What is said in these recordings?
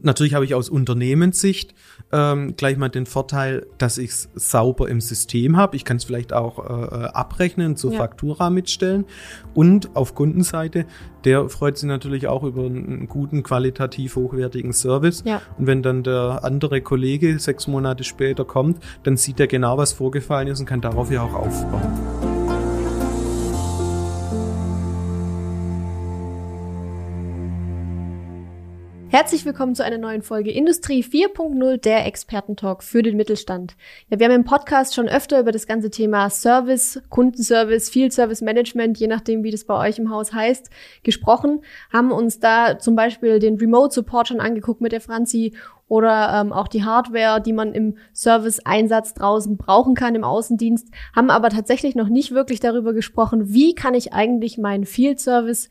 Natürlich habe ich aus Unternehmenssicht ähm, gleich mal den Vorteil, dass ich es sauber im System habe. Ich kann es vielleicht auch äh, abrechnen, zur ja. Faktura mitstellen. Und auf Kundenseite, der freut sich natürlich auch über einen guten, qualitativ hochwertigen Service. Ja. Und wenn dann der andere Kollege sechs Monate später kommt, dann sieht er genau, was vorgefallen ist und kann darauf ja auch aufbauen. Herzlich willkommen zu einer neuen Folge Industrie 4.0, der Expertentalk für den Mittelstand. Ja, wir haben im Podcast schon öfter über das ganze Thema Service, Kundenservice, Field Service Management, je nachdem, wie das bei euch im Haus heißt, gesprochen, haben uns da zum Beispiel den Remote Support schon angeguckt mit der Franzi oder ähm, auch die Hardware, die man im Service-Einsatz draußen brauchen kann im Außendienst, haben aber tatsächlich noch nicht wirklich darüber gesprochen, wie kann ich eigentlich meinen Field Service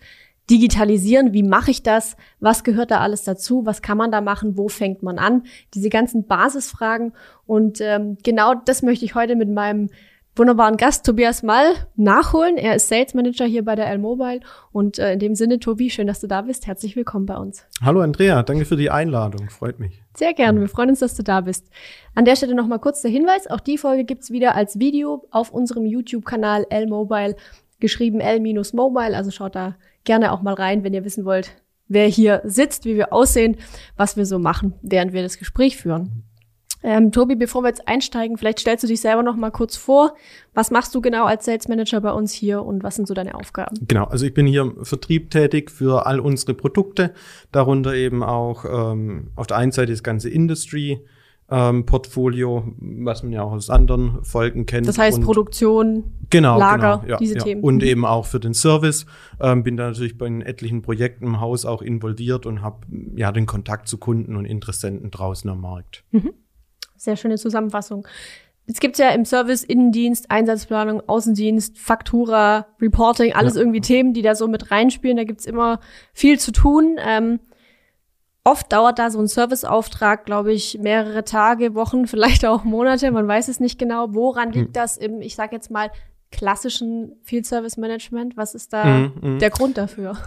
digitalisieren, wie mache ich das, was gehört da alles dazu, was kann man da machen, wo fängt man an, diese ganzen Basisfragen. Und ähm, genau das möchte ich heute mit meinem wunderbaren Gast Tobias Mall nachholen. Er ist Sales Manager hier bei der L-Mobile. Und äh, in dem Sinne, Tobi, schön, dass du da bist. Herzlich willkommen bei uns. Hallo Andrea, danke für die Einladung. Freut mich. Sehr gerne. Wir freuen uns, dass du da bist. An der Stelle nochmal kurz der Hinweis. Auch die Folge gibt's wieder als Video auf unserem YouTube-Kanal L-Mobile, geschrieben L-Mobile. Also schaut da gerne auch mal rein, wenn ihr wissen wollt, wer hier sitzt, wie wir aussehen, was wir so machen, während wir das Gespräch führen. Ähm, Tobi, bevor wir jetzt einsteigen, vielleicht stellst du dich selber noch mal kurz vor. Was machst du genau als Sales Manager bei uns hier und was sind so deine Aufgaben? Genau, also ich bin hier im Vertrieb tätig für all unsere Produkte, darunter eben auch ähm, auf der einen Seite das ganze Industry, ähm, Portfolio, was man ja auch aus anderen Folgen kennt. Das heißt und Produktion, genau, Lager, genau, ja, diese ja. Themen. Und eben auch für den Service. Ähm, bin da natürlich bei etlichen Projekten im Haus auch involviert und habe ja den Kontakt zu Kunden und Interessenten draußen am Markt. Mhm. Sehr schöne Zusammenfassung. Jetzt gibt's ja im Service Innendienst, Einsatzplanung, Außendienst, Faktura, Reporting, alles ja. irgendwie Themen, die da so mit reinspielen. Da gibt's immer viel zu tun. Ähm, Oft dauert da so ein Serviceauftrag, glaube ich, mehrere Tage, Wochen, vielleicht auch Monate. Man weiß es nicht genau. Woran liegt hm. das im, ich sage jetzt mal, klassischen Field Service Management? Was ist da mm, mm. der Grund dafür?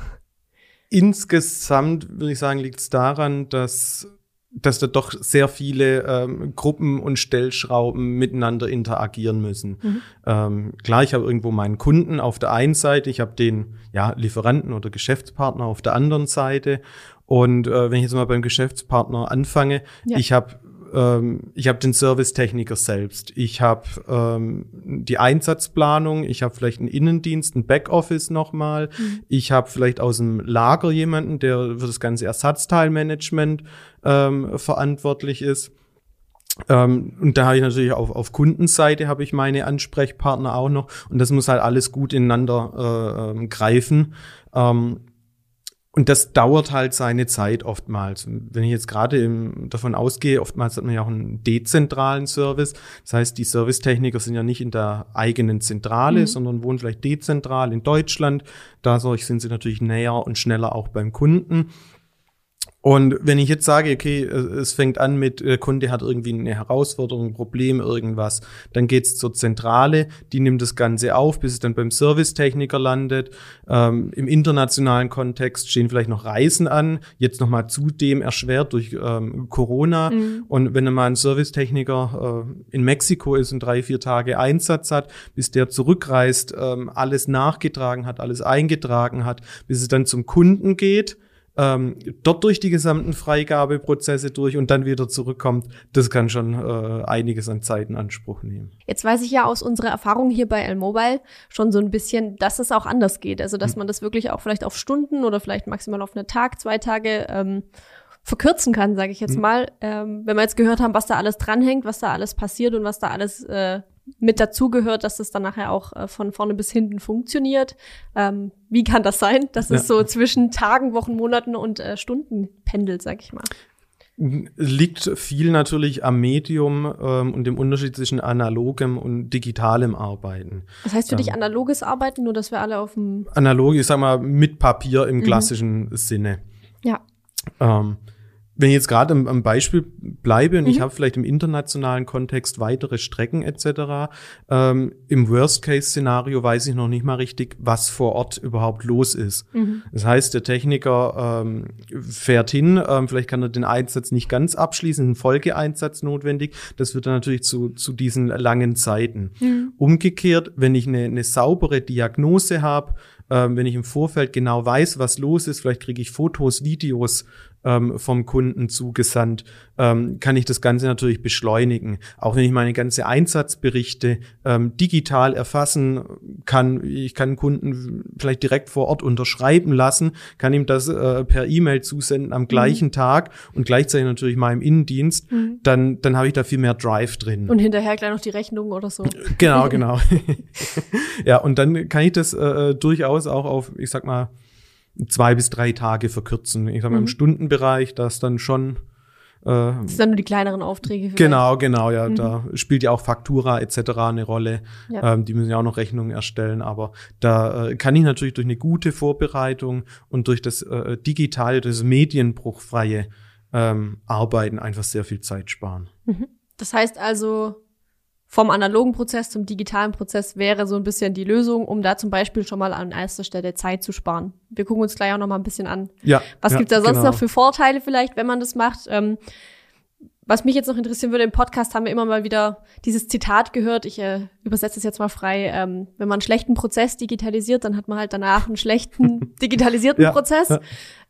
Insgesamt würde ich sagen, liegt es daran, dass dass da doch sehr viele ähm, Gruppen und Stellschrauben miteinander interagieren müssen. Mhm. Ähm, klar, ich habe irgendwo meinen Kunden auf der einen Seite, ich habe den ja, Lieferanten oder Geschäftspartner auf der anderen Seite und äh, wenn ich jetzt mal beim Geschäftspartner anfange, ja. ich habe ähm, ich habe den Servicetechniker selbst, ich habe ähm, die Einsatzplanung, ich habe vielleicht einen Innendienst, ein Backoffice nochmal, mhm. ich habe vielleicht aus dem Lager jemanden, der für das ganze Ersatzteilmanagement ähm, verantwortlich ist. Ähm, und da habe ich natürlich auf, auf Kundenseite habe ich meine Ansprechpartner auch noch und das muss halt alles gut ineinander äh, äh, greifen. Ähm, und das dauert halt seine Zeit oftmals. Wenn ich jetzt gerade davon ausgehe, oftmals hat man ja auch einen dezentralen Service. Das heißt, die Servicetechniker sind ja nicht in der eigenen Zentrale, mhm. sondern wohnen vielleicht dezentral in Deutschland. Dadurch sind sie natürlich näher und schneller auch beim Kunden. Und wenn ich jetzt sage, okay, es fängt an mit, der Kunde hat irgendwie eine Herausforderung, ein Problem, irgendwas, dann geht's zur Zentrale, die nimmt das Ganze auf, bis es dann beim Servicetechniker landet. Ähm, Im internationalen Kontext stehen vielleicht noch Reisen an, jetzt nochmal zudem erschwert durch ähm, Corona. Mhm. Und wenn dann mal ein Servicetechniker äh, in Mexiko ist und drei, vier Tage Einsatz hat, bis der zurückreist, ähm, alles nachgetragen hat, alles eingetragen hat, bis es dann zum Kunden geht, ähm, dort durch die gesamten Freigabeprozesse durch und dann wieder zurückkommt, das kann schon äh, einiges an Zeit in Anspruch nehmen. Jetzt weiß ich ja aus unserer Erfahrung hier bei L-Mobile schon so ein bisschen, dass es auch anders geht. Also, dass hm. man das wirklich auch vielleicht auf Stunden oder vielleicht maximal auf einen Tag, zwei Tage ähm, verkürzen kann, sage ich jetzt hm. mal. Ähm, wenn wir jetzt gehört haben, was da alles dranhängt, was da alles passiert und was da alles äh, mit dazugehört, dass das dann nachher auch äh, von vorne bis hinten funktioniert. Ähm, wie kann das sein, dass es so zwischen Tagen, Wochen, Monaten und äh, Stunden pendelt, sag ich mal? Liegt viel natürlich am Medium ähm, und dem Unterschied zwischen analogem und digitalem Arbeiten. Was heißt für ähm, dich analoges Arbeiten, nur dass wir alle auf dem Analog, ich sag mal, mit Papier im mhm. klassischen Sinne. Ja. Ähm, wenn ich jetzt gerade am, am, Beispiel bleibe und mhm. ich habe vielleicht im internationalen Kontext weitere Strecken etc., ähm, im Worst-Case-Szenario weiß ich noch nicht mal richtig, was vor Ort überhaupt los ist. Mhm. Das heißt, der Techniker ähm, fährt hin, ähm, vielleicht kann er den Einsatz nicht ganz abschließen, ein Folgeeinsatz notwendig. Das wird dann natürlich zu, zu diesen langen Zeiten. Mhm. Umgekehrt, wenn ich eine, eine saubere Diagnose habe, ähm, wenn ich im Vorfeld genau weiß, was los ist, vielleicht kriege ich Fotos, Videos ähm, vom Kunden zugesandt, ähm, kann ich das Ganze natürlich beschleunigen. Auch wenn ich meine ganze Einsatzberichte ähm, digital erfassen kann, ich kann Kunden vielleicht direkt vor Ort unterschreiben lassen, kann ihm das äh, per E-Mail zusenden am gleichen mhm. Tag und gleichzeitig natürlich meinem Innendienst, mhm. dann, dann habe ich da viel mehr Drive drin. Und hinterher gleich noch die Rechnung oder so. Genau, genau. ja, und dann kann ich das äh, durchaus auch auf, ich sag mal, zwei bis drei Tage verkürzen. Ich sag mal, mhm. im Stundenbereich, das dann schon. Äh, das sind dann nur die kleineren Aufträge. Vielleicht. Genau, genau, ja. Mhm. Da spielt ja auch Faktura etc. eine Rolle. Ja. Ähm, die müssen ja auch noch Rechnungen erstellen. Aber da äh, kann ich natürlich durch eine gute Vorbereitung und durch das äh, digitale, das medienbruchfreie ähm, Arbeiten einfach sehr viel Zeit sparen. Mhm. Das heißt also, vom analogen Prozess zum digitalen Prozess wäre so ein bisschen die Lösung, um da zum Beispiel schon mal an erster Stelle Zeit zu sparen. Wir gucken uns gleich auch noch mal ein bisschen an. Ja. Was ja, gibt's da sonst genau. noch für Vorteile vielleicht, wenn man das macht? Ähm, was mich jetzt noch interessieren würde, im Podcast haben wir immer mal wieder dieses Zitat gehört. Ich äh, übersetze es jetzt mal frei. Ähm, wenn man einen schlechten Prozess digitalisiert, dann hat man halt danach einen schlechten digitalisierten ja, Prozess. Ja.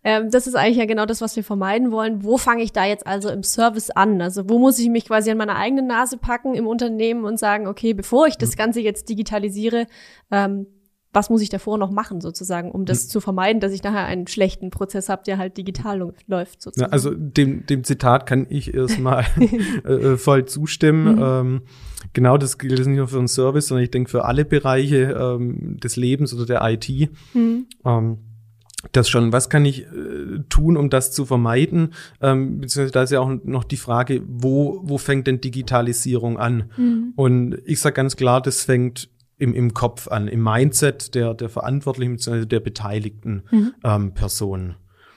Ähm, das ist eigentlich ja genau das, was wir vermeiden wollen. Wo fange ich da jetzt also im Service an? Also wo muss ich mich quasi an meiner eigenen Nase packen im Unternehmen und sagen, okay, bevor ich das Ganze jetzt digitalisiere, ähm, was muss ich davor noch machen, sozusagen, um das hm. zu vermeiden, dass ich nachher einen schlechten Prozess habe, der halt digital läuft, sozusagen. Ja, also dem, dem Zitat kann ich erstmal äh, voll zustimmen. Mhm. Ähm, genau, das gilt nicht nur für einen Service, sondern ich denke für alle Bereiche ähm, des Lebens oder der IT. Mhm. Ähm, das schon, was kann ich äh, tun, um das zu vermeiden? Ähm, beziehungsweise da ist ja auch noch die Frage, wo, wo fängt denn Digitalisierung an? Mhm. Und ich sage ganz klar, das fängt im, im Kopf an, im Mindset der, der Verantwortlichen bzw. der beteiligten mhm. ähm, Personen.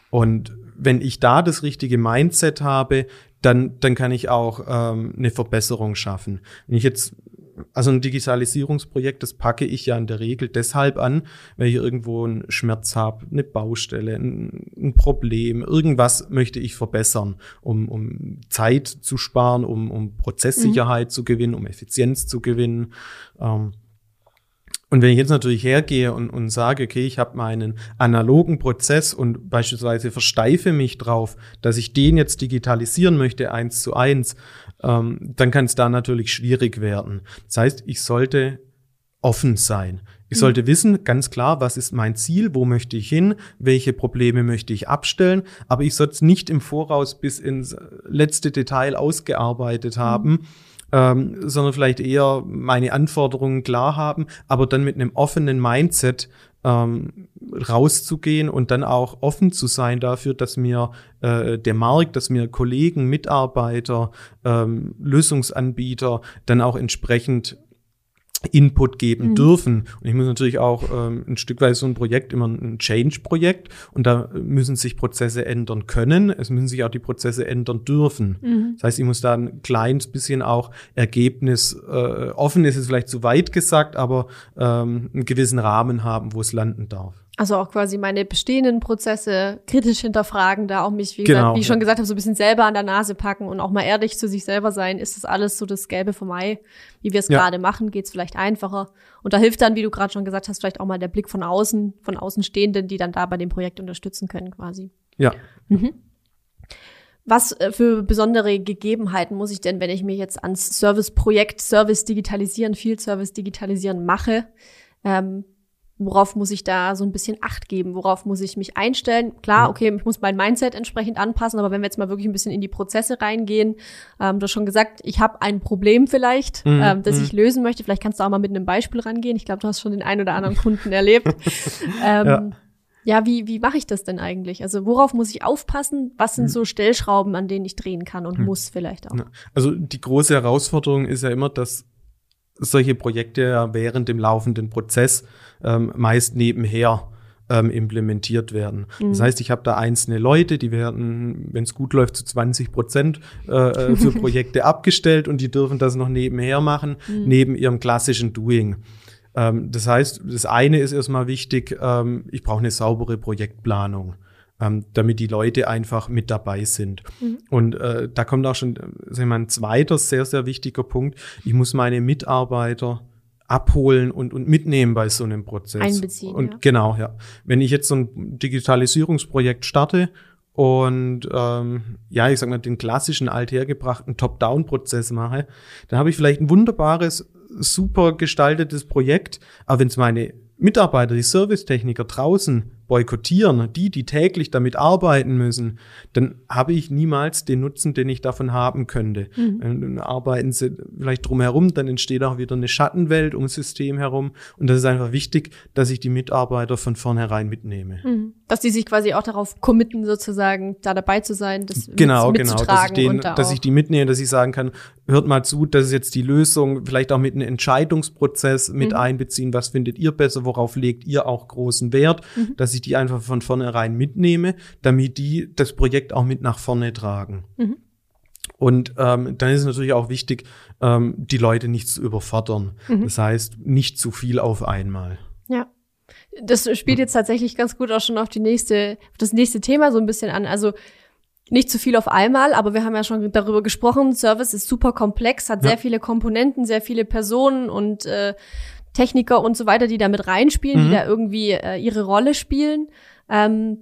Und wenn ich da das richtige Mindset habe, dann, dann kann ich auch ähm, eine Verbesserung schaffen. Wenn ich jetzt also ein Digitalisierungsprojekt, das packe ich ja in der Regel deshalb an, weil ich irgendwo einen Schmerz habe, eine Baustelle, ein, ein, Problem, irgendwas möchte ich verbessern, um, um Zeit zu sparen, um, um Prozesssicherheit mhm. zu gewinnen, um Effizienz zu gewinnen. Ähm, und wenn ich jetzt natürlich hergehe und, und sage, okay, ich habe meinen analogen Prozess und beispielsweise versteife mich drauf, dass ich den jetzt digitalisieren möchte, eins zu eins, ähm, dann kann es da natürlich schwierig werden. Das heißt, ich sollte offen sein. Ich sollte mhm. wissen, ganz klar, was ist mein Ziel, wo möchte ich hin, welche Probleme möchte ich abstellen, aber ich sollte es nicht im Voraus bis ins letzte Detail ausgearbeitet haben. Mhm ähm, sondern vielleicht eher meine Anforderungen klar haben, aber dann mit einem offenen Mindset ähm, rauszugehen und dann auch offen zu sein dafür, dass mir äh, der Markt, dass mir Kollegen, Mitarbeiter, ähm, Lösungsanbieter dann auch entsprechend Input geben mhm. dürfen. Und ich muss natürlich auch ähm, ein Stück weit so ein Projekt immer ein Change-Projekt und da müssen sich Prozesse ändern können. Es müssen sich auch die Prozesse ändern dürfen. Mhm. Das heißt, ich muss da ein kleines bisschen auch Ergebnis äh, offen ist es vielleicht zu weit gesagt, aber ähm, einen gewissen Rahmen haben, wo es landen darf. Also auch quasi meine bestehenden Prozesse kritisch hinterfragen, da auch mich, wie, genau, gesagt, wie ich schon gesagt habe, so ein bisschen selber an der Nase packen und auch mal ehrlich zu sich selber sein. Ist das alles so das Gelbe vom Ei? Wie wir es ja. gerade machen, geht es vielleicht einfacher. Und da hilft dann, wie du gerade schon gesagt hast, vielleicht auch mal der Blick von außen, von Außenstehenden, die dann da bei dem Projekt unterstützen können quasi. Ja. Mhm. Was äh, für besondere Gegebenheiten muss ich denn, wenn ich mich jetzt ans Serviceprojekt Service digitalisieren, Field Service digitalisieren mache? Ähm, worauf muss ich da so ein bisschen Acht geben? Worauf muss ich mich einstellen? Klar, okay, ich muss mein Mindset entsprechend anpassen, aber wenn wir jetzt mal wirklich ein bisschen in die Prozesse reingehen, ähm, du hast schon gesagt, ich habe ein Problem vielleicht, mhm. ähm, das mhm. ich lösen möchte. Vielleicht kannst du auch mal mit einem Beispiel rangehen. Ich glaube, du hast schon den einen oder anderen Kunden erlebt. ähm, ja. Ja, wie, wie mache ich das denn eigentlich? Also worauf muss ich aufpassen? Was sind mhm. so Stellschrauben, an denen ich drehen kann und mhm. muss vielleicht auch? Also die große Herausforderung ist ja immer, dass solche Projekte während dem laufenden Prozess ähm, meist nebenher ähm, implementiert werden. Mhm. Das heißt, ich habe da einzelne Leute, die werden, wenn es gut läuft, zu 20 Prozent äh, äh für Projekte abgestellt und die dürfen das noch nebenher machen, mhm. neben ihrem klassischen Doing. Ähm, das heißt, das eine ist erstmal wichtig, ähm, ich brauche eine saubere Projektplanung ähm, damit die Leute einfach mit dabei sind. Mhm. Und äh, da kommt auch schon sagen wir mal, ein zweiter sehr, sehr wichtiger Punkt. Ich muss meine Mitarbeiter abholen und, und mitnehmen bei so einem Prozess. Einbeziehen. Und ja. genau, ja. Wenn ich jetzt so ein Digitalisierungsprojekt starte und ähm, ja, ich sag mal, den klassischen althergebrachten Top-Down-Prozess mache, dann habe ich vielleicht ein wunderbares, super gestaltetes Projekt, aber wenn es meine Mitarbeiter, die Servicetechniker draußen boykottieren, die, die täglich damit arbeiten müssen, dann habe ich niemals den Nutzen, den ich davon haben könnte. Mhm. Dann arbeiten sie vielleicht drumherum, dann entsteht auch wieder eine Schattenwelt ums System herum. Und das ist einfach wichtig, dass ich die Mitarbeiter von vornherein mitnehme. Mhm. Dass die sich quasi auch darauf committen, sozusagen da dabei zu sein, das genau, genau, dass ich, den, da dass ich die mitnehme, dass ich sagen kann, hört mal zu, das ist jetzt die Lösung, vielleicht auch mit einem Entscheidungsprozess mit mhm. einbeziehen, was findet ihr besser, worauf legt ihr auch großen Wert, mhm. dass ich die einfach von vornherein mitnehme, damit die das Projekt auch mit nach vorne tragen. Mhm. Und ähm, dann ist es natürlich auch wichtig, ähm, die Leute nicht zu überfordern. Mhm. Das heißt, nicht zu viel auf einmal. Ja. Das spielt jetzt tatsächlich ganz gut auch schon auf die nächste, auf das nächste Thema so ein bisschen an. Also nicht zu viel auf einmal, aber wir haben ja schon darüber gesprochen. Service ist super komplex, hat ja. sehr viele Komponenten, sehr viele Personen und äh, Techniker und so weiter, die da mit reinspielen, mhm. die da irgendwie äh, ihre Rolle spielen. Ähm,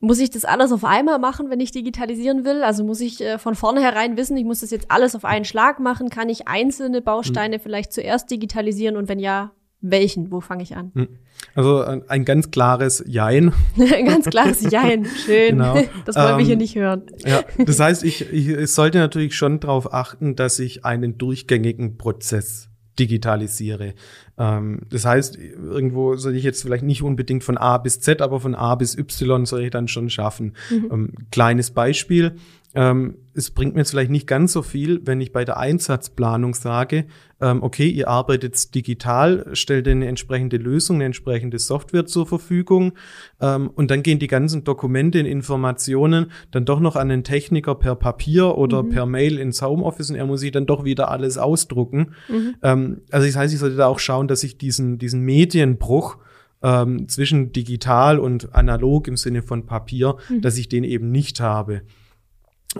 muss ich das alles auf einmal machen, wenn ich digitalisieren will? Also muss ich äh, von vornherein wissen, ich muss das jetzt alles auf einen Schlag machen? Kann ich einzelne Bausteine mhm. vielleicht zuerst digitalisieren und wenn ja, welchen? Wo fange ich an? Mhm. Also ein, ein, ganz klares Jein. ein ganz klares Jein. Schön. Genau. Das wollen ähm, wir hier ähm, nicht hören. Ja, das heißt, ich, ich sollte natürlich schon darauf achten, dass ich einen durchgängigen Prozess digitalisiere. Ähm, das heißt, irgendwo soll ich jetzt vielleicht nicht unbedingt von A bis Z, aber von A bis Y soll ich dann schon schaffen. Mhm. Ähm, kleines Beispiel. Ähm, es bringt mir jetzt vielleicht nicht ganz so viel, wenn ich bei der Einsatzplanung sage, ähm, okay, ihr arbeitet digital, stellt eine entsprechende Lösung, eine entsprechende Software zur Verfügung ähm, und dann gehen die ganzen Dokumente und Informationen dann doch noch an den Techniker per Papier oder mhm. per Mail ins Homeoffice und er muss sich dann doch wieder alles ausdrucken. Mhm. Ähm, also das heißt, ich sollte da auch schauen, dass ich diesen, diesen Medienbruch ähm, zwischen digital und analog im Sinne von Papier, mhm. dass ich den eben nicht habe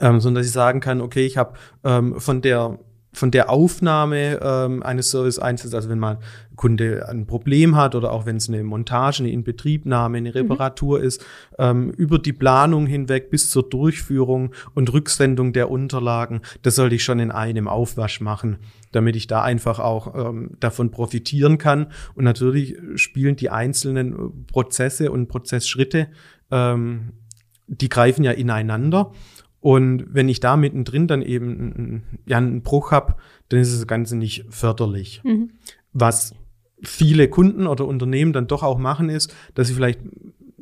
ähm, sondern dass ich sagen kann, okay, ich habe ähm, von der von der Aufnahme ähm, eines Service einzelns, also wenn mal ein Kunde ein Problem hat oder auch wenn es eine Montage, eine Inbetriebnahme, eine mhm. Reparatur mhm. ist, ähm, über die Planung hinweg bis zur Durchführung und Rücksendung der Unterlagen, das sollte ich schon in einem Aufwasch machen, damit ich da einfach auch ähm, davon profitieren kann. Und natürlich spielen die einzelnen Prozesse und Prozessschritte, ähm, die greifen ja ineinander. Und wenn ich da mittendrin dann eben ja, einen Bruch habe, dann ist das Ganze nicht förderlich. Mhm. Was viele Kunden oder Unternehmen dann doch auch machen, ist, dass sie vielleicht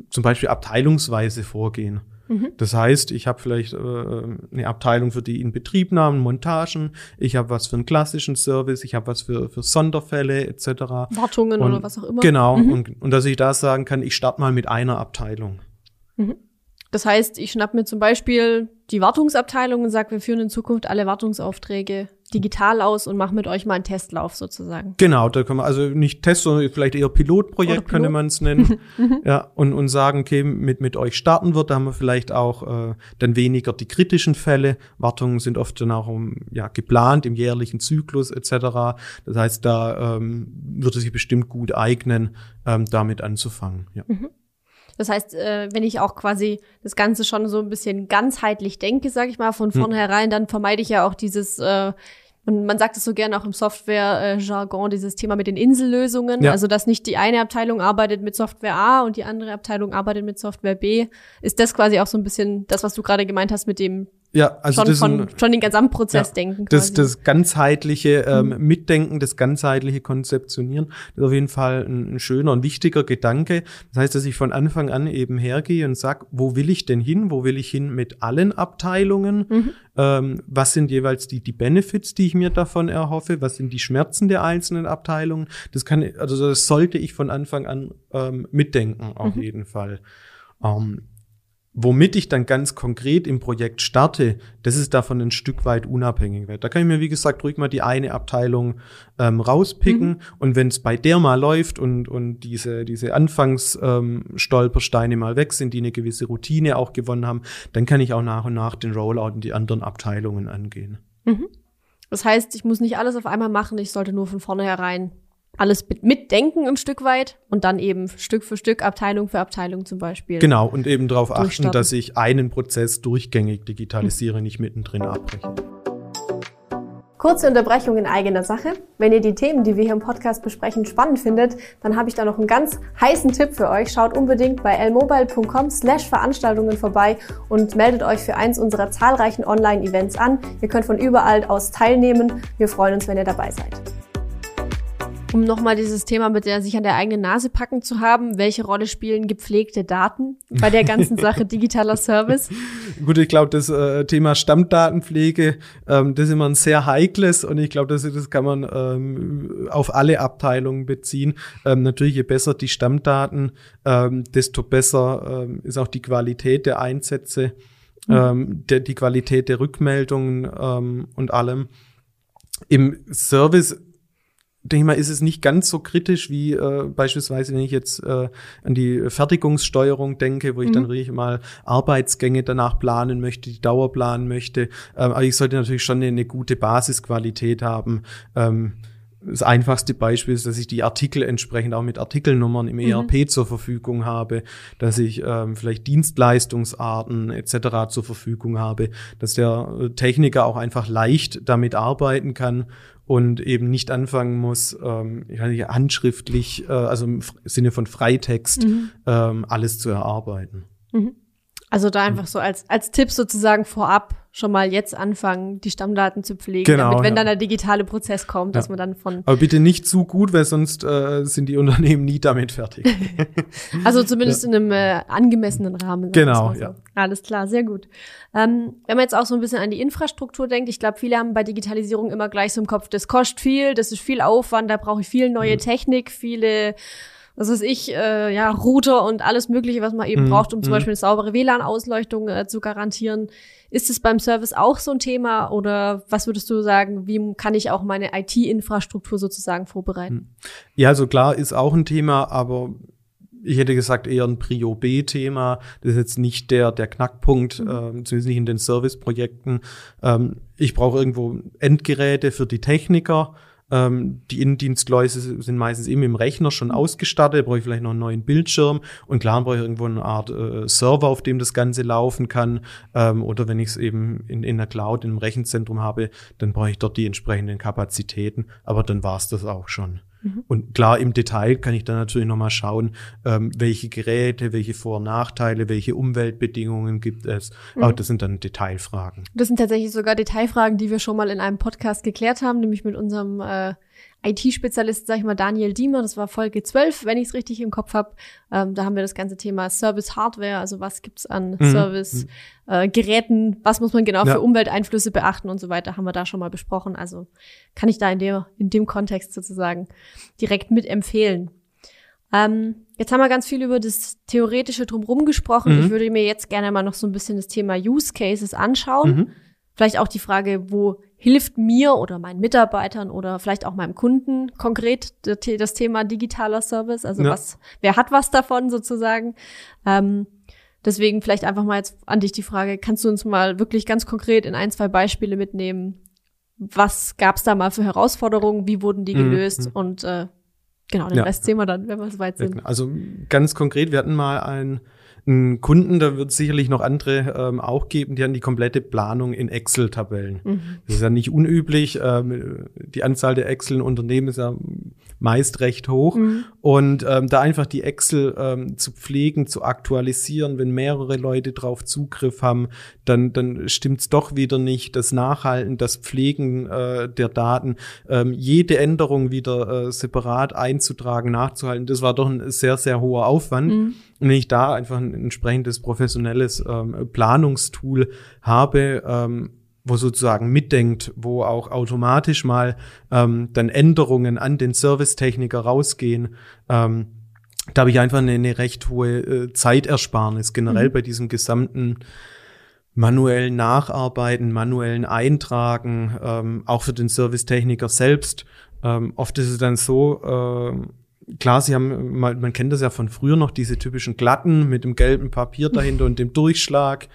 zum Beispiel abteilungsweise vorgehen. Mhm. Das heißt, ich habe vielleicht äh, eine Abteilung für die Inbetriebnahmen, Montagen, ich habe was für einen klassischen Service, ich habe was für, für Sonderfälle etc. Wartungen und, oder was auch immer. Genau, mhm. und, und dass ich da sagen kann, ich starte mal mit einer Abteilung. Mhm. Das heißt, ich schnapp mir zum Beispiel die Wartungsabteilung und sage, wir führen in Zukunft alle Wartungsaufträge digital aus und machen mit euch mal einen Testlauf sozusagen. Genau, da kann man also nicht Test, sondern vielleicht eher Pilotprojekt Pilot. könnte man es nennen. Mhm. ja, und, und sagen, okay, mit, mit euch starten wird, da haben wir vielleicht auch äh, dann weniger die kritischen Fälle. Wartungen sind oft dann auch um, ja, geplant im jährlichen Zyklus etc. Das heißt, da ähm, würde sich bestimmt gut eignen, ähm, damit anzufangen. Ja. Mhm. Das heißt, äh, wenn ich auch quasi das Ganze schon so ein bisschen ganzheitlich denke, sage ich mal, von hm. vornherein, dann vermeide ich ja auch dieses, äh, und man sagt es so gerne auch im Software-Jargon, dieses Thema mit den Insellösungen. Ja. Also, dass nicht die eine Abteilung arbeitet mit Software A und die andere Abteilung arbeitet mit Software B. Ist das quasi auch so ein bisschen das, was du gerade gemeint hast mit dem Ja, also schon, das von, schon den Gesamtprozess ja, denken. Quasi. Das, das ganzheitliche ähm, mhm. Mitdenken, das ganzheitliche Konzeptionieren ist auf jeden Fall ein, ein, schöner und wichtiger Gedanke. Das heißt, dass ich von Anfang an eben hergehe und sag, wo will ich denn hin? Wo will ich hin mit allen Abteilungen? Mhm. Ähm, was sind jeweils die, die Benefits, die ich mir davon erhoffe? Was sind die Schmerzen der einzelnen Abteilungen? Das kann, also das sollte ich von Anfang an ähm, mitdenken, auf mhm. jeden Fall. Ähm, Womit ich dann ganz konkret im Projekt starte, das ist davon ein Stück weit unabhängig. Da kann ich mir, wie gesagt, ruhig mal die eine Abteilung ähm, rauspicken. Mhm. Und wenn es bei der mal läuft und, und diese, diese Anfangsstolpersteine ähm, mal weg sind, die eine gewisse Routine auch gewonnen haben, dann kann ich auch nach und nach den Rollout in die anderen Abteilungen angehen. Mhm. Das heißt, ich muss nicht alles auf einmal machen, ich sollte nur von vornherein alles mitdenken im Stück weit und dann eben Stück für Stück, Abteilung für Abteilung zum Beispiel. Genau, und eben darauf achten, dass ich einen Prozess durchgängig digitalisiere, hm. nicht mittendrin abbreche. Kurze Unterbrechung in eigener Sache. Wenn ihr die Themen, die wir hier im Podcast besprechen, spannend findet, dann habe ich da noch einen ganz heißen Tipp für euch. Schaut unbedingt bei lmobile.com slash Veranstaltungen vorbei und meldet euch für eins unserer zahlreichen Online-Events an. Ihr könnt von überall aus teilnehmen. Wir freuen uns, wenn ihr dabei seid um nochmal dieses Thema mit der sich an der eigenen Nase packen zu haben, welche Rolle spielen gepflegte Daten bei der ganzen Sache digitaler Service? Gut, ich glaube, das äh, Thema Stammdatenpflege, ähm, das ist immer ein sehr heikles und ich glaube, das, das kann man ähm, auf alle Abteilungen beziehen. Ähm, natürlich, je besser die Stammdaten, ähm, desto besser ähm, ist auch die Qualität der Einsätze, mhm. ähm, der, die Qualität der Rückmeldungen und allem. Im Service denke ich mal, ist es nicht ganz so kritisch wie äh, beispielsweise, wenn ich jetzt äh, an die Fertigungssteuerung denke, wo ich mhm. dann wirklich mal Arbeitsgänge danach planen möchte, die Dauer planen möchte. Ähm, aber ich sollte natürlich schon eine, eine gute Basisqualität haben. Ähm, das einfachste Beispiel ist, dass ich die Artikel entsprechend auch mit Artikelnummern im ERP mhm. zur Verfügung habe, dass ich ähm, vielleicht Dienstleistungsarten etc. zur Verfügung habe, dass der äh, Techniker auch einfach leicht damit arbeiten kann und eben nicht anfangen muss, ähm, ich weiß nicht, handschriftlich, äh, also im Sinne von Freitext, mhm. ähm, alles zu erarbeiten. Mhm. Also da einfach so als, als Tipp sozusagen vorab schon mal jetzt anfangen, die Stammdaten zu pflegen, genau, damit, wenn ja. dann der digitale Prozess kommt, ja. dass man dann von. Aber bitte nicht zu gut, weil sonst äh, sind die Unternehmen nie damit fertig. also zumindest ja. in einem äh, angemessenen Rahmen. Genau, so. ja. Alles klar, sehr gut. Ähm, wenn man jetzt auch so ein bisschen an die Infrastruktur denkt, ich glaube, viele haben bei Digitalisierung immer gleich so im Kopf, das kostet viel, das ist viel Aufwand, da brauche ich viel neue mhm. Technik, viele was weiß ich, äh, ja, Router und alles Mögliche, was man eben mhm. braucht, um zum mhm. Beispiel eine saubere WLAN-Ausleuchtung äh, zu garantieren. Ist es beim Service auch so ein Thema oder was würdest du sagen, wie kann ich auch meine IT-Infrastruktur sozusagen vorbereiten? Mhm. Ja, also klar ist auch ein Thema, aber ich hätte gesagt eher ein Prio B-Thema. Das ist jetzt nicht der der Knackpunkt, mhm. ähm, zumindest nicht in den Serviceprojekten. Ähm, ich brauche irgendwo Endgeräte für die Techniker. Ähm, die Innendienstgläuse sind meistens eben im Rechner schon ausgestattet, brauche ich vielleicht noch einen neuen Bildschirm und klar brauche ich irgendwo eine Art äh, Server, auf dem das Ganze laufen kann. Ähm, oder wenn ich es eben in, in der Cloud, im Rechenzentrum habe, dann brauche ich dort die entsprechenden Kapazitäten. Aber dann war es das auch schon. Mhm. Und klar, im Detail kann ich dann natürlich nochmal schauen, ähm, welche Geräte, welche Vor- und Nachteile, welche Umweltbedingungen gibt es. Mhm. Aber das sind dann Detailfragen. Das sind tatsächlich sogar Detailfragen, die wir schon mal in einem Podcast geklärt haben, nämlich mit unserem äh, IT-Spezialist, sag ich mal, Daniel Diemer, das war Folge 12, wenn ich es richtig im Kopf habe. Ähm, da haben wir das ganze Thema Service-Hardware, also was gibt's an mhm. Service-Geräten, mhm. äh, was muss man genau ja. für Umwelteinflüsse beachten und so weiter, haben wir da schon mal besprochen. Also kann ich da in, der, in dem Kontext sozusagen direkt mitempfehlen. Ähm, jetzt haben wir ganz viel über das Theoretische drumherum gesprochen. Mhm. Ich würde mir jetzt gerne mal noch so ein bisschen das Thema Use Cases anschauen. Mhm. Vielleicht auch die Frage, wo hilft mir oder meinen Mitarbeitern oder vielleicht auch meinem Kunden konkret das Thema digitaler Service? Also ja. was, wer hat was davon sozusagen? Ähm, deswegen vielleicht einfach mal jetzt an dich die Frage, kannst du uns mal wirklich ganz konkret in ein, zwei Beispiele mitnehmen? Was gab es da mal für Herausforderungen? Wie wurden die mhm, gelöst? Mhm. Und äh, genau, den ja. Rest sehen wir dann, wenn wir so weit sind. Genau. Also ganz konkret, wir hatten mal ein einen Kunden, da wird es sicherlich noch andere ähm, auch geben, die haben die komplette Planung in Excel-Tabellen. Mhm. Das ist ja nicht unüblich. Ähm, die Anzahl der Excel-Unternehmen ist ja meist recht hoch. Mhm. Und ähm, da einfach die Excel ähm, zu pflegen, zu aktualisieren, wenn mehrere Leute drauf Zugriff haben, dann, dann stimmt's doch wieder nicht. Das Nachhalten, das Pflegen äh, der Daten, ähm, jede Änderung wieder äh, separat einzutragen, nachzuhalten, das war doch ein sehr, sehr hoher Aufwand. Mhm. Und wenn ich da einfach ein entsprechendes professionelles ähm, Planungstool habe, ähm, wo sozusagen mitdenkt, wo auch automatisch mal ähm, dann Änderungen an den Servicetechniker rausgehen. Ähm, da habe ich einfach eine, eine recht hohe äh, Zeitersparnis generell mhm. bei diesem gesamten manuellen Nacharbeiten, manuellen Eintragen, ähm, auch für den Servicetechniker selbst. Ähm, oft ist es dann so, äh, klar, sie haben, man, kennt das ja von früher noch, diese typischen Glatten mit dem gelben Papier dahinter und dem Durchschlag.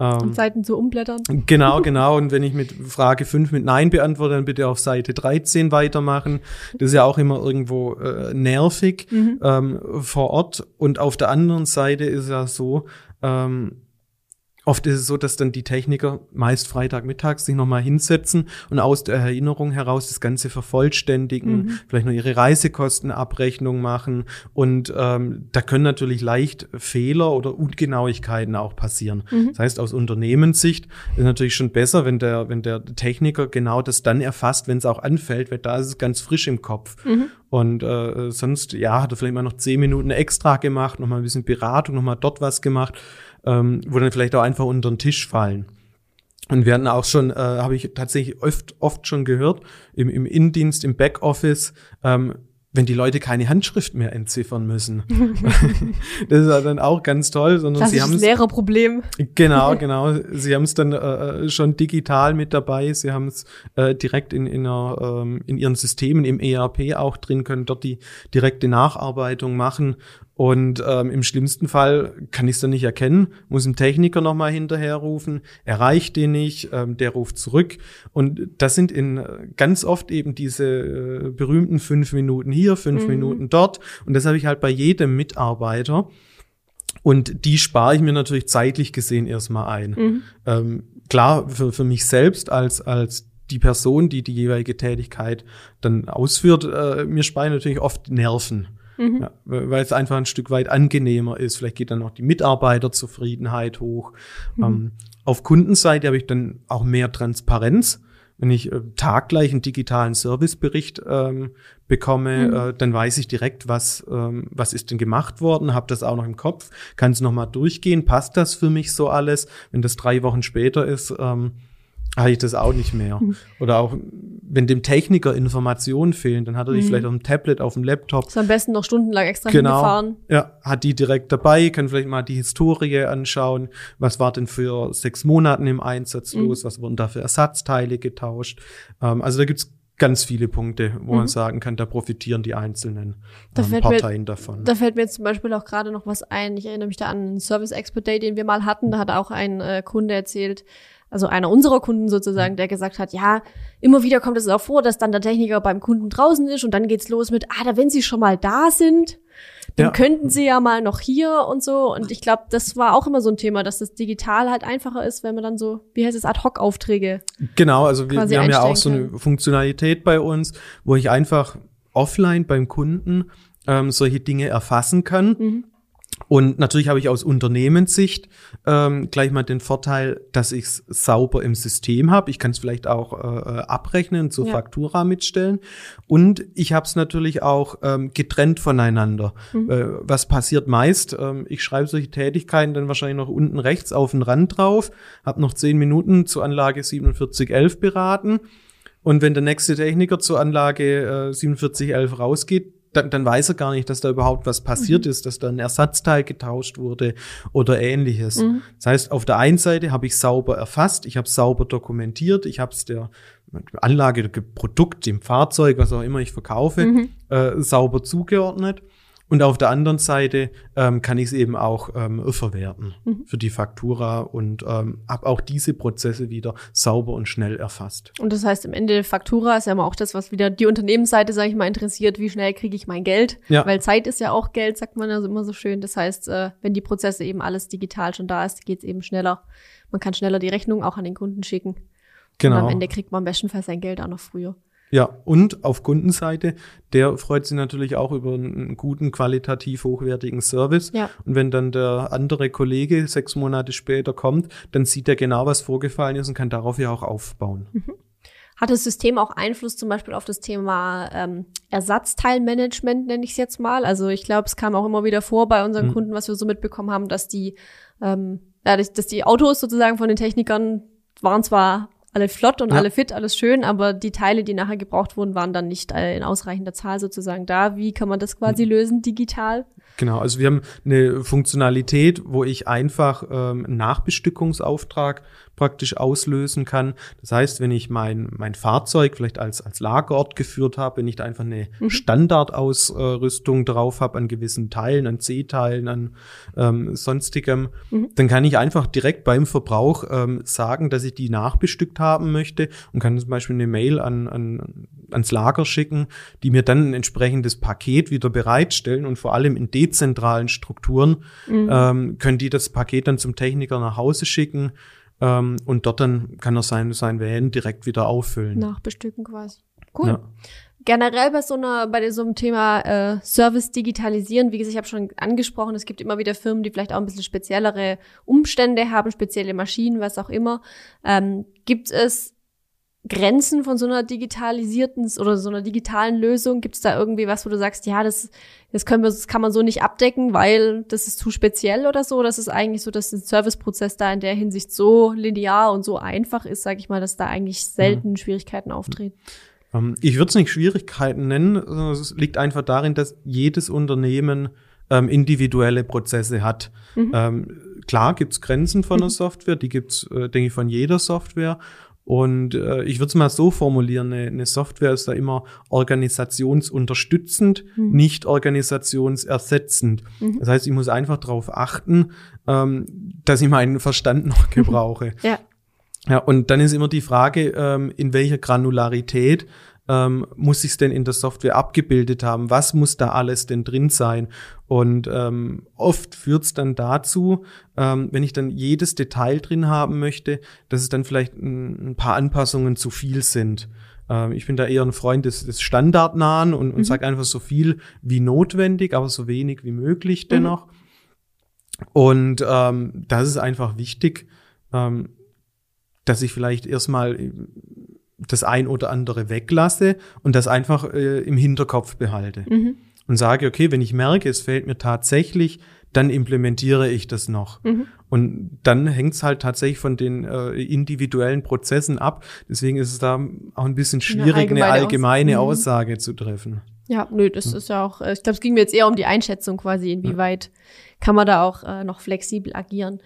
Ähm, und Seiten zu umblättern. Genau, genau. Und wenn ich mit Frage 5 mit Nein beantworte, dann bitte auf Seite 13 weitermachen. Das ist ja auch immer irgendwo äh, nervig mhm. ähm, vor Ort. Und auf der anderen Seite ist ja so, ähm, Oft ist es so, dass dann die Techniker meist Freitagmittags sich nochmal hinsetzen und aus der Erinnerung heraus das Ganze vervollständigen, mhm. vielleicht noch ihre Reisekostenabrechnung machen. Und ähm, da können natürlich leicht Fehler oder Ungenauigkeiten auch passieren. Mhm. Das heißt, aus Unternehmenssicht ist natürlich schon besser, wenn der, wenn der Techniker genau das dann erfasst, wenn es auch anfällt, weil da ist es ganz frisch im Kopf. Mhm. Und äh, sonst, ja, hat er vielleicht mal noch zehn Minuten extra gemacht, noch mal ein bisschen Beratung, noch mal dort was gemacht ähm, wo dann vielleicht auch einfach unter den Tisch fallen. Und wir hatten auch schon, äh, habe ich tatsächlich oft, oft schon gehört, im, im Innendienst, im Backoffice, ähm, wenn die Leute keine Handschrift mehr entziffern müssen. das ist dann auch ganz toll, sondern sie haben es Problem. Genau, genau. Sie haben es dann äh, schon digital mit dabei. Sie haben es äh, direkt in in, einer, ähm, in ihren Systemen im ERP auch drin, können dort die direkte Nacharbeitung machen und ähm, im schlimmsten Fall kann ich es dann nicht erkennen, muss ein Techniker nochmal hinterherrufen, erreicht den nicht, ähm, der ruft zurück. Und das sind in äh, ganz oft eben diese äh, berühmten fünf Minuten hier, fünf mhm. Minuten dort. Und das habe ich halt bei jedem Mitarbeiter. Und die spare ich mir natürlich zeitlich gesehen erstmal ein. Mhm. Ähm, klar, für, für mich selbst als, als die Person, die die jeweilige Tätigkeit dann ausführt, äh, mir spare ich natürlich oft Nerven. Mhm. Ja, weil es einfach ein Stück weit angenehmer ist. Vielleicht geht dann auch die Mitarbeiterzufriedenheit hoch. Mhm. Ähm, auf Kundenseite habe ich dann auch mehr Transparenz. Wenn ich äh, taggleich einen digitalen Servicebericht ähm, bekomme, mhm. äh, dann weiß ich direkt, was, ähm, was ist denn gemacht worden, habe das auch noch im Kopf, kann es nochmal durchgehen, passt das für mich so alles? Wenn das drei Wochen später ist, ähm, habe ich das auch nicht mehr. Mhm. Oder auch, wenn dem Techniker Informationen fehlen, dann hat er die mhm. vielleicht auf dem Tablet, auf dem Laptop. Ist am besten noch stundenlang extra genau, hingefahren. Ja, hat die direkt dabei, kann vielleicht mal die Historie anschauen. Was war denn für sechs Monaten im Einsatz mhm. los? Was wurden da für Ersatzteile getauscht? Ähm, also da gibt's ganz viele Punkte, wo mhm. man sagen kann, da profitieren die einzelnen da ähm, Parteien mir, davon. Da fällt mir jetzt zum Beispiel auch gerade noch was ein. Ich erinnere mich da an einen Service Expert Day, den wir mal hatten. Da hat auch ein äh, Kunde erzählt, also einer unserer Kunden sozusagen, mhm. der gesagt hat, ja, immer wieder kommt es auch vor, dass dann der Techniker beim Kunden draußen ist und dann geht's los mit, ah, da wenn sie schon mal da sind, dann ja. könnten sie ja mal noch hier und so. Und ich glaube, das war auch immer so ein Thema, dass das digital halt einfacher ist, wenn man dann so, wie heißt es, Ad-Hoc-Aufträge. Genau, also wir, wir haben ja auch so eine Funktionalität bei uns, wo ich einfach offline beim Kunden ähm, solche Dinge erfassen kann. Mhm und natürlich habe ich aus Unternehmenssicht ähm, gleich mal den Vorteil, dass ich es sauber im System habe. Ich kann es vielleicht auch äh, abrechnen, zur ja. Faktura mitstellen. Und ich habe es natürlich auch ähm, getrennt voneinander. Mhm. Äh, was passiert meist? Ähm, ich schreibe solche Tätigkeiten dann wahrscheinlich noch unten rechts auf den Rand drauf, habe noch zehn Minuten zur Anlage 4711 beraten. Und wenn der nächste Techniker zur Anlage äh, 4711 rausgeht, dann, dann weiß er gar nicht, dass da überhaupt was passiert mhm. ist, dass da ein Ersatzteil getauscht wurde oder ähnliches. Mhm. Das heißt, auf der einen Seite habe ich sauber erfasst, ich habe sauber dokumentiert, ich habe es der Anlage, der Produkt, dem Fahrzeug, was auch immer ich verkaufe, mhm. äh, sauber zugeordnet. Und auf der anderen Seite ähm, kann ich es eben auch ähm, verwerten mhm. für die Faktura und ähm, habe auch diese Prozesse wieder sauber und schnell erfasst. Und das heißt, im Ende Faktura ist ja immer auch das, was wieder die Unternehmensseite, sage ich mal, interessiert, wie schnell kriege ich mein Geld. Ja. Weil Zeit ist ja auch Geld, sagt man also immer so schön. Das heißt, äh, wenn die Prozesse eben alles digital schon da ist, geht es eben schneller. Man kann schneller die Rechnung auch an den Kunden schicken. Genau. Und am Ende kriegt man am besten Fall sein Geld auch noch früher. Ja, und auf Kundenseite, der freut sich natürlich auch über einen guten, qualitativ hochwertigen Service. Ja. Und wenn dann der andere Kollege sechs Monate später kommt, dann sieht er genau, was vorgefallen ist und kann darauf ja auch aufbauen. Mhm. Hat das System auch Einfluss zum Beispiel auf das Thema ähm, Ersatzteilmanagement, nenne ich es jetzt mal? Also ich glaube, es kam auch immer wieder vor bei unseren Mhm. Kunden, was wir so mitbekommen haben, dass die, ähm, ja, dass dass die Autos sozusagen von den Technikern waren zwar alle flott und Ja. alle fit, alles schön, aber die Teile, die nachher gebraucht wurden, waren dann nicht äh, in ausreichender Zahl sozusagen da. Wie kann man das quasi lösen digital? Genau, also wir haben eine Funktionalität, wo ich einfach ähm, einen Nachbestückungsauftrag praktisch auslösen kann. Das heißt, wenn ich mein, mein Fahrzeug vielleicht als, als Lagerort geführt habe, wenn ich da einfach eine Mhm. Standardausrüstung drauf habe an gewissen Teilen, an C-Teilen, an ähm, sonstigem, Mhm. dann kann ich einfach direkt beim Verbrauch ähm, sagen, dass ich die nachbestückt haben möchte und kann zum Beispiel eine Mail an, an, ans Lager schicken, die mir dann ein entsprechendes Paket wieder bereitstellen und vor allem in dezentralen Strukturen Mhm. ähm, können die das Paket dann zum Techniker nach Hause schicken ähm, und dort dann kann er sein, sein Van direkt wieder auffüllen. Nachbestücken quasi. Cool. Ja. Generell bei so einer, bei so einem Thema äh, Service digitalisieren, wie gesagt, ich habe schon angesprochen, es gibt immer wieder Firmen, die vielleicht auch ein bisschen speziellere Umstände haben, spezielle Maschinen, was auch immer. Ähm, gibt es Grenzen von so einer digitalisierten oder so einer digitalen Lösung? Gibt es da irgendwie was, wo du sagst, ja, das, das können wir, das kann man so nicht abdecken, weil das ist zu speziell oder so? Das ist eigentlich so, dass der Serviceprozess da in der Hinsicht so linear und so einfach ist, sage ich mal, dass da eigentlich selten Schwierigkeiten auftreten. Ähm, ich würde es nicht Schwierigkeiten nennen, sondern es liegt einfach darin, dass jedes Unternehmen ähm, individuelle Prozesse hat. Mhm. Ähm, klar gibt's Grenzen von der Software, die gibt's, äh, denke ich, von jeder Software. Und äh, ich würde es mal so formulieren, eine, eine Software ist da immer organisationsunterstützend, Mhm. nicht organisationsersetzend. Mhm. Das heißt, ich muss einfach darauf achten, ähm, dass ich meinen Verstand noch gebrauche. Ja. Ja, und dann ist immer die Frage, ähm, in welcher Granularität ähm, muss ich es denn in der Software abgebildet haben? Was muss da alles denn drin sein? Und ähm, oft führt es dann dazu, ähm, wenn ich dann jedes Detail drin haben möchte, dass es dann vielleicht ein, ein paar Anpassungen zu viel sind. Ähm, ich bin da eher ein Freund des, des Standardnahen und, und Mhm. sage einfach so viel wie notwendig, aber so wenig wie möglich dennoch. Und ähm, das ist einfach wichtig, ähm, dass ich vielleicht erstmal äh, das ein oder andere weglasse und das einfach äh, im Hinterkopf behalte Mhm. und sage, okay, wenn ich merke, es fehlt mir tatsächlich, dann implementiere ich das noch. Mhm. Und dann hängt es halt tatsächlich von den äh, individuellen Prozessen ab. Deswegen ist es da auch ein bisschen schwierig, eine allgemeine allgemeine, Aus- Mhm. Aussage zu treffen. Ja, nö, das ist ja auch, äh, ich glaube, es ging mir jetzt eher um die Einschätzung quasi, inwieweit kann man da auch äh, noch flexibel agieren.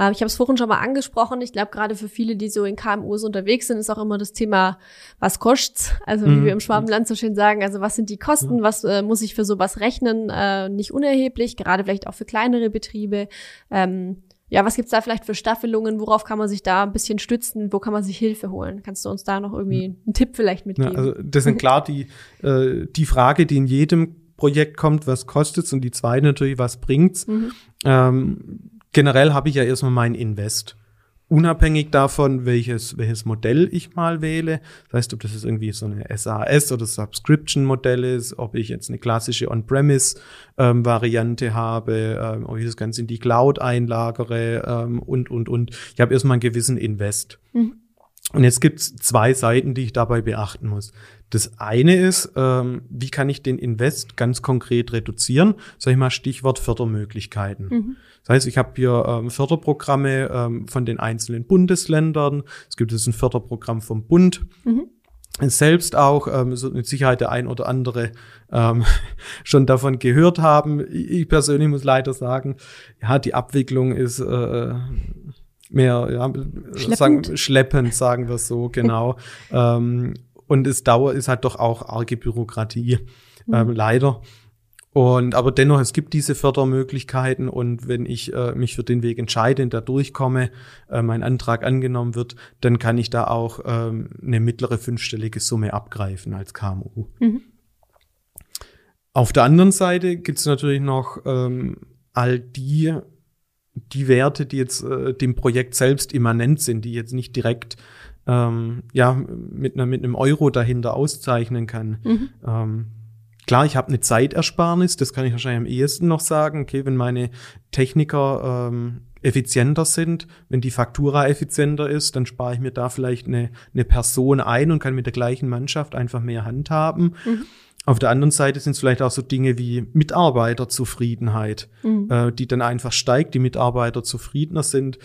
Äh, ich habe es vorhin schon mal angesprochen. Ich glaube, gerade für viele, die so in KMUs unterwegs sind, ist auch immer das Thema, was kostet's? Also wie Mhm. wir im Schwabenland so schön sagen, also was sind die Kosten? Was äh, muss ich für sowas rechnen? Äh, nicht unerheblich, gerade vielleicht auch für kleinere Betriebe. Ähm, ja, was gibt's da vielleicht für Staffelungen? Worauf kann man sich da ein bisschen stützen? Wo kann man sich Hilfe holen? Kannst du uns da noch irgendwie einen Tipp vielleicht Ja, mitgeben? also das sind klar die, äh, die Frage, die in jedem Projekt kommt, was kostet's und die zweite natürlich, was bringt's. Mhm. Ähm, generell habe ich ja erstmal mein Invest. Unabhängig davon, welches, welches Modell ich mal wähle. Das heißt, ob das jetzt irgendwie so eine SAS oder Subscription-Modell ist, ob ich jetzt eine klassische On-Premise-Variante habe, ähm, ob ich das Ganze in die Cloud einlagere ähm, und, und, und. Ich habe erstmal einen gewissen Invest. Mhm. Und jetzt gibt's zwei Seiten, die ich dabei beachten muss. Das eine ist, ähm, wie kann ich den Invest ganz konkret reduzieren? Sag ich mal Stichwort Fördermöglichkeiten. Mhm. Das heißt, ich habe hier ähm, Förderprogramme ähm, von den einzelnen Bundesländern. Es gibt jetzt ein Förderprogramm vom Bund. Mhm. Selbst auch, ähm, so mit Sicherheit der ein oder andere ähm, schon davon gehört haben. Ich persönlich muss leider sagen, ja, die Abwicklung ist äh, mehr ja, Schleppend? Sagen, schleppend, sagen wir es so, genau. ähm, und es dauert, ist halt doch auch arge Bürokratie, ähm, leider. Und aber dennoch, es gibt diese Fördermöglichkeiten und wenn ich äh, mich für den Weg entscheide und da durchkomme, äh, mein Antrag angenommen wird, dann kann ich da auch ähm, eine mittlere fünfstellige Summe abgreifen als KMU. Mhm. Auf der anderen Seite gibt es natürlich noch ähm, all die die Werte, die jetzt äh, dem Projekt selbst immanent sind, die jetzt nicht direkt ähm, ja mit, einer, mit einem Euro dahinter auszeichnen kann. Mhm. Ähm, klar, ich habe eine Zeitersparnis, das kann ich wahrscheinlich am ehesten noch sagen. Okay, wenn meine Techniker ähm, effizienter sind, wenn die Faktura effizienter ist, dann spare ich mir da vielleicht eine, eine Person ein und kann mit der gleichen Mannschaft einfach mehr handhaben. Mhm. Auf der anderen Seite sind es vielleicht auch so Dinge wie Mitarbeiterzufriedenheit, mhm. äh, die dann einfach steigt, die Mitarbeiter zufriedener sind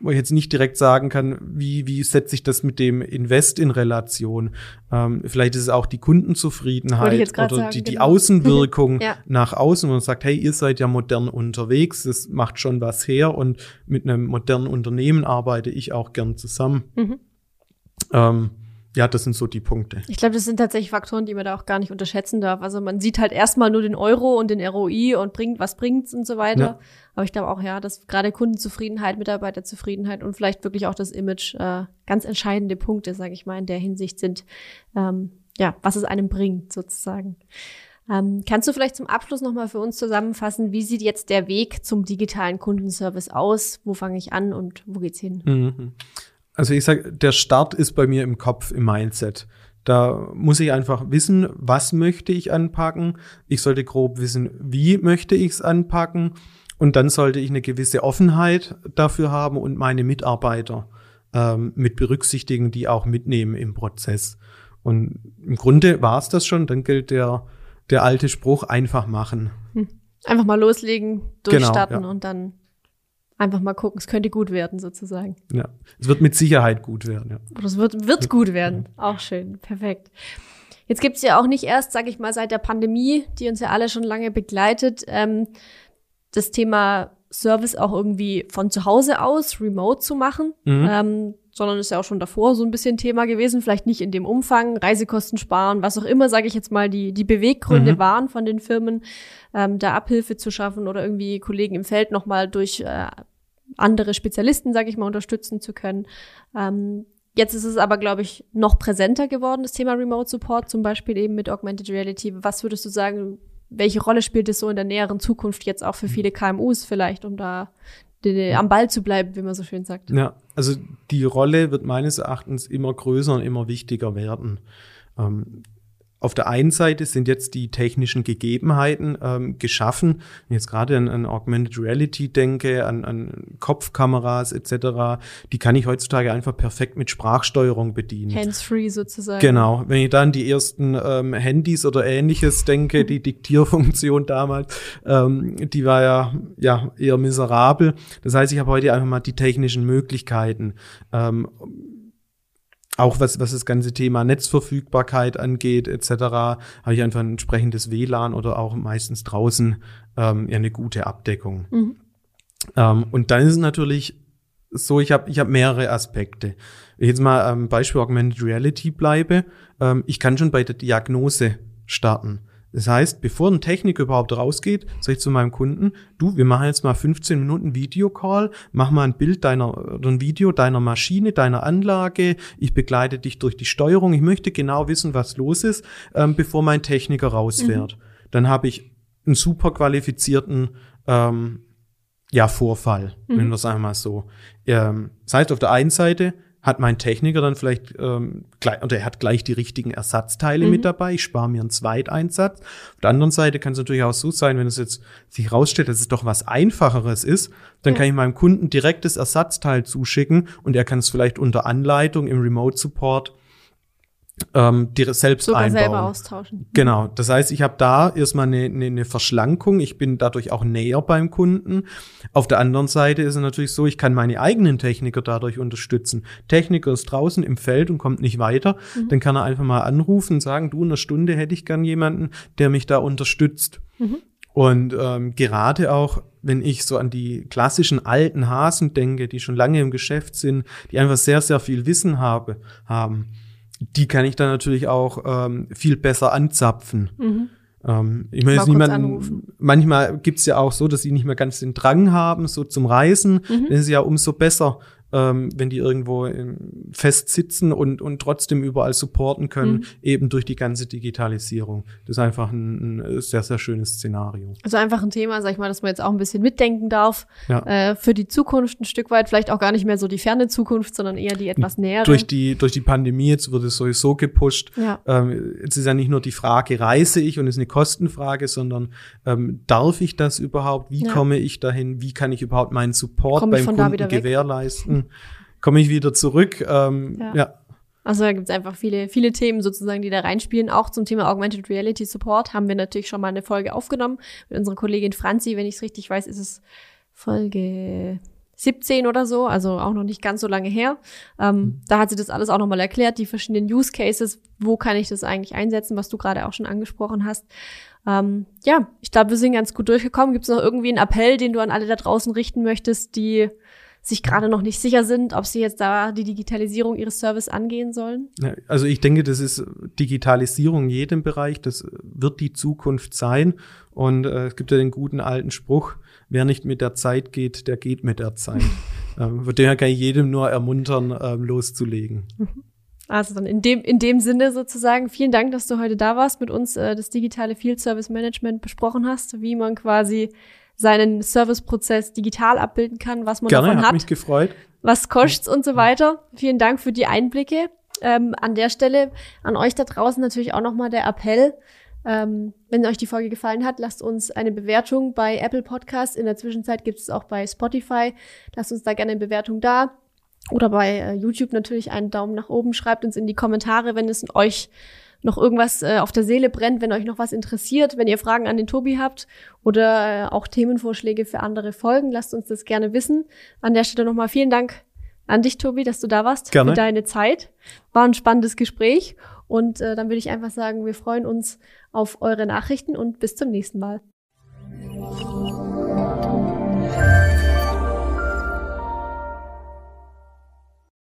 wo ich jetzt nicht direkt sagen kann, wie, wie setze ich das mit dem Invest in Relation. Ähm, vielleicht ist es auch die Kundenzufriedenheit oder sagen, die, genau. die Außenwirkung ja. nach außen, wo man sagt, hey, ihr seid ja modern unterwegs, das macht schon was her und mit einem modernen Unternehmen arbeite ich auch gern zusammen. Mhm. Ähm, ja, das sind so die Punkte. Ich glaube, das sind tatsächlich Faktoren, die man da auch gar nicht unterschätzen darf. Also man sieht halt erstmal nur den Euro und den ROI und bringt, was bringt's und so weiter. Ja. Aber ich glaube auch, ja, dass gerade Kundenzufriedenheit, Mitarbeiterzufriedenheit und vielleicht wirklich auch das Image äh, ganz entscheidende Punkte, sage ich mal, in der Hinsicht sind, ähm, ja, was es einem bringt, sozusagen. Ähm, kannst du vielleicht zum Abschluss nochmal für uns zusammenfassen, wie sieht jetzt der Weg zum digitalen Kundenservice aus? Wo fange ich an und wo geht's hin? Mhm. Also ich sage, der Start ist bei mir im Kopf, im Mindset. Da muss ich einfach wissen, was möchte ich anpacken. Ich sollte grob wissen, wie möchte ich es anpacken. Und dann sollte ich eine gewisse Offenheit dafür haben und meine Mitarbeiter ähm, mit berücksichtigen, die auch mitnehmen im Prozess. Und im Grunde war es das schon. Dann gilt der, der alte Spruch, einfach machen. Hm. Einfach mal loslegen, durchstarten genau, ja. und dann einfach mal gucken, es könnte gut werden sozusagen. Ja, es wird mit Sicherheit gut werden. Ja. Oder es wird, wird gut werden. Auch schön, perfekt. Jetzt gibt's ja auch nicht erst, sage ich mal, seit der Pandemie, die uns ja alle schon lange begleitet, ähm, das Thema Service auch irgendwie von zu Hause aus, remote zu machen. Mhm. Ähm, sondern ist ja auch schon davor so ein bisschen Thema gewesen, vielleicht nicht in dem Umfang, Reisekosten sparen, was auch immer, sage ich jetzt mal, die, die Beweggründe mhm. waren von den Firmen, ähm, da Abhilfe zu schaffen oder irgendwie Kollegen im Feld nochmal durch äh, andere Spezialisten, sage ich mal, unterstützen zu können. Ähm, jetzt ist es aber, glaube ich, noch präsenter geworden, das Thema Remote Support, zum Beispiel eben mit Augmented Reality. Was würdest du sagen, welche Rolle spielt es so in der näheren Zukunft jetzt auch für viele KMUs vielleicht, um da die, am Ball zu bleiben, wie man so schön sagt? Ja, also die Rolle wird meines Erachtens immer größer und immer wichtiger werden. Ähm, auf der einen Seite sind jetzt die technischen Gegebenheiten ähm, geschaffen. Wenn ich jetzt gerade an, an Augmented Reality denke, an, an Kopfkameras etc., die kann ich heutzutage einfach perfekt mit Sprachsteuerung bedienen. Hands-free sozusagen. Genau. Wenn ich dann die ersten ähm, Handys oder ähnliches denke, die Diktierfunktion damals, ähm, die war ja, ja eher miserabel. Das heißt, ich habe heute einfach mal die technischen Möglichkeiten. Ähm, auch was, was das ganze Thema Netzverfügbarkeit angeht, etc., habe ich einfach ein entsprechendes WLAN oder auch meistens draußen ähm, ja eine gute Abdeckung. Mhm. Ähm, und dann ist es natürlich so, ich habe ich hab mehrere Aspekte. Wenn ich jetzt mal am Beispiel Augmented Reality bleibe, ähm, ich kann schon bei der Diagnose starten. Das heißt, bevor ein Techniker überhaupt rausgeht, sage ich zu meinem Kunden, du, wir machen jetzt mal 15 Minuten Videocall, mach mal ein Bild deiner, oder ein Video deiner Maschine, deiner Anlage, ich begleite dich durch die Steuerung, ich möchte genau wissen, was los ist, ähm, bevor mein Techniker rausfährt. Mhm. Dann habe ich einen super qualifizierten ähm, ja, Vorfall, mhm. wenn wir es einmal so. Ähm, das heißt, auf der einen Seite hat mein Techniker dann vielleicht ähm, gleich, oder er hat gleich die richtigen Ersatzteile mhm. mit dabei. Ich spare mir einen Zweiteinsatz. Auf der anderen Seite kann es natürlich auch so sein, wenn es jetzt sich herausstellt, dass es doch was Einfacheres ist, dann ja. kann ich meinem Kunden direktes Ersatzteil zuschicken und er kann es vielleicht unter Anleitung im Remote Support ähm, die selbst Sogar einbauen. selber austauschen. Genau. Das heißt, ich habe da erstmal eine, eine, eine Verschlankung. Ich bin dadurch auch näher beim Kunden. Auf der anderen Seite ist es natürlich so, ich kann meine eigenen Techniker dadurch unterstützen. Techniker ist draußen im Feld und kommt nicht weiter. Mhm. Dann kann er einfach mal anrufen und sagen, du, in einer Stunde hätte ich gern jemanden, der mich da unterstützt. Mhm. Und ähm, gerade auch, wenn ich so an die klassischen alten Hasen denke, die schon lange im Geschäft sind, die einfach sehr, sehr viel Wissen habe, haben, die kann ich dann natürlich auch ähm, viel besser anzapfen. Mhm. Ähm, ich meine jetzt niemanden, manchmal gibt's ja auch so, dass sie nicht mehr ganz den Drang haben, so zum Reisen. Mhm. Dann ist es ja umso besser, ähm, wenn die irgendwo ähm, festsitzen und, und trotzdem überall supporten können, mhm. eben durch die ganze Digitalisierung. Das ist einfach ein, ein, sehr, sehr schönes Szenario. Also einfach ein Thema, sag ich mal, dass man jetzt auch ein bisschen mitdenken darf ja. äh, für die Zukunft ein Stück weit, vielleicht auch gar nicht mehr so die ferne Zukunft, sondern eher die etwas nähere. Durch die, durch die Pandemie jetzt wurde es sowieso gepusht. Ja. Ähm, jetzt ist ja nicht nur die Frage, reise ich und es ist eine Kostenfrage, sondern ähm, darf ich das überhaupt? Wie ja. komme ich dahin? Wie kann ich überhaupt meinen Support Komm beim Kunden gewährleisten? Komme ich wieder zurück? Ähm, ja. ja. Also da gibt es einfach viele, viele Themen sozusagen, die da reinspielen. Auch zum Thema Augmented Reality Support haben wir natürlich schon mal eine Folge aufgenommen mit unserer Kollegin Franzi. Wenn ich es richtig weiß, ist es Folge 17 oder so, also auch noch nicht ganz so lange her. Ähm, mhm. Da hat sie das alles auch nochmal erklärt, die verschiedenen Use Cases, wo kann ich das eigentlich einsetzen, was du gerade auch schon angesprochen hast. Ähm, ja, ich glaube, wir sind ganz gut durchgekommen. Gibt es noch irgendwie einen Appell, den du an alle da draußen richten möchtest, die sich gerade noch nicht sicher sind, ob sie jetzt da die Digitalisierung ihres Service angehen sollen? Also ich denke, das ist Digitalisierung in jedem Bereich, das wird die Zukunft sein. Und äh, es gibt ja den guten alten Spruch, wer nicht mit der Zeit geht, der geht mit der Zeit. ähm, von daher kann ich jedem nur ermuntern, ähm, loszulegen. Mhm. Also dann in dem, in dem Sinne sozusagen, vielen Dank, dass du heute da warst, mit uns äh, das digitale Field Service Management besprochen hast, wie man quasi seinen Serviceprozess digital abbilden kann, was man Gerne, davon hat. Hat mich gefreut. Was kostet's und so weiter. Vielen Dank für die Einblicke. Ähm, an der Stelle an euch da draußen natürlich auch nochmal der Appell. Ähm, wenn euch die Folge gefallen hat, lasst uns eine Bewertung bei Apple Podcasts. In der Zwischenzeit gibt es auch bei Spotify. Lasst uns da gerne eine Bewertung da. Oder bei äh, YouTube natürlich einen Daumen nach oben. Schreibt uns in die Kommentare, wenn es euch noch irgendwas äh, auf der Seele brennt, wenn euch noch was interessiert, wenn ihr Fragen an den Tobi habt oder äh, auch Themenvorschläge für andere Folgen, lasst uns das gerne wissen. An der Stelle nochmal vielen Dank an dich, Tobi, dass du da warst gerne. für deine Zeit. War ein spannendes Gespräch und äh, dann würde ich einfach sagen, wir freuen uns auf eure Nachrichten und bis zum nächsten Mal.